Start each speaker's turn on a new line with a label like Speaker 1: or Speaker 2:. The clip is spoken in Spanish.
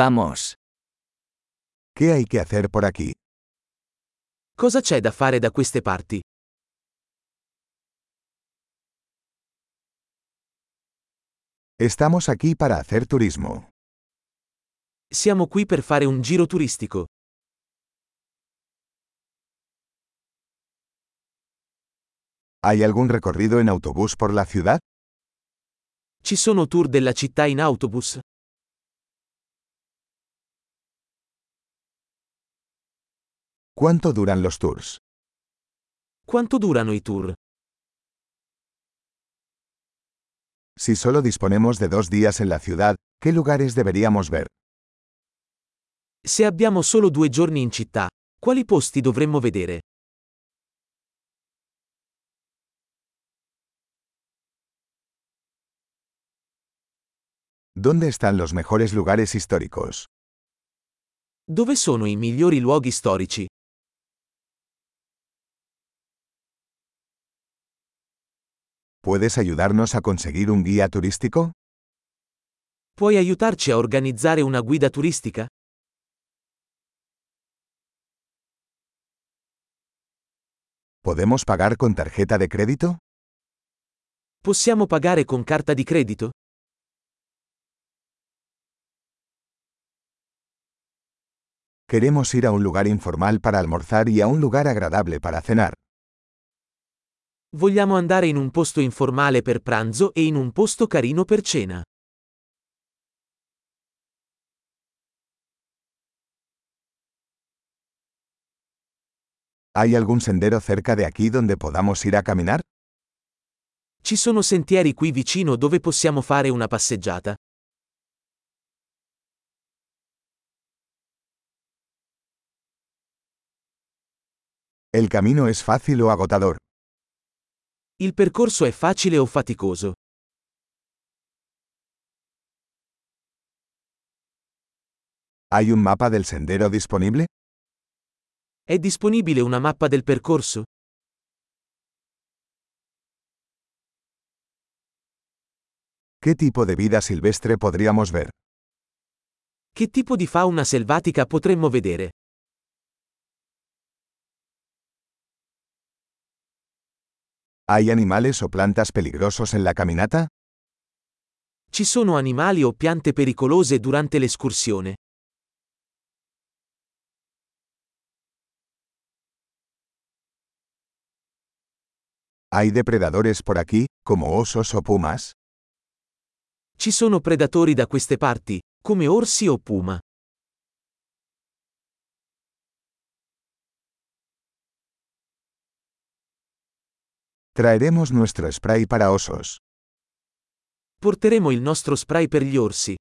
Speaker 1: Vamos.
Speaker 2: ¿Qué hay que hacer por aquí?
Speaker 3: Cosa c'è da fare da queste parti?
Speaker 2: Estamos aquí para hacer turismo.
Speaker 3: Siamo qui per fare un giro turistico.
Speaker 2: ¿Hay algún recorrido en autobús por la ciudad?
Speaker 3: Ci sono tour della città in autobus?
Speaker 2: ¿Cuánto duran los tours?
Speaker 3: Quanto durano i tour?
Speaker 2: Si solo disponemos de dos días en la ciudad, ¿qué lugares deberíamos ver?
Speaker 3: Se abbiamo solo due giorni in città, quali posti dovremmo vedere?
Speaker 2: ¿Dónde están los mejores lugares históricos?
Speaker 3: Dove sono i migliori luoghi storici?
Speaker 2: ¿Puedes ayudarnos a conseguir un guía turístico?
Speaker 3: Puoi aiutarci a organizzare una guida turistica?
Speaker 2: ¿Podemos pagar con tarjeta de crédito?
Speaker 3: Possiamo pagare con carta di credito?
Speaker 2: Queremos ir a un lugar informal para almorzar y a un lugar agradable para cenar.
Speaker 3: Vogliamo andare in un posto informale per pranzo e in un posto carino per cena.
Speaker 2: ¿Hay algún sendero cerca de aquí donde podamos ir a caminar?
Speaker 3: Ci sono sentieri qui vicino dove possiamo fare una passeggiata?
Speaker 2: ¿El camino es fácil o agotador?
Speaker 3: Il percorso è facile o faticoso?
Speaker 2: ¿Hay un mapa del sendero disponible?
Speaker 3: È disponibile una mappa del percorso?
Speaker 2: ¿Qué tipo de vida silvestre podríamos ver?
Speaker 3: Che tipo di fauna selvatica potremmo vedere?
Speaker 2: ¿Hay animales o plantas peligrosos en la caminata?
Speaker 3: Ci sono animali o piante pericolose durante l'escursione?
Speaker 2: ¿Hay depredadores por aquí, como osos o pumas?
Speaker 3: Ci sono predatori da queste parti, come orsi o puma?
Speaker 2: Traeremos nuestro spray para osos.
Speaker 3: Porteremo il nostro spray per gli orsi.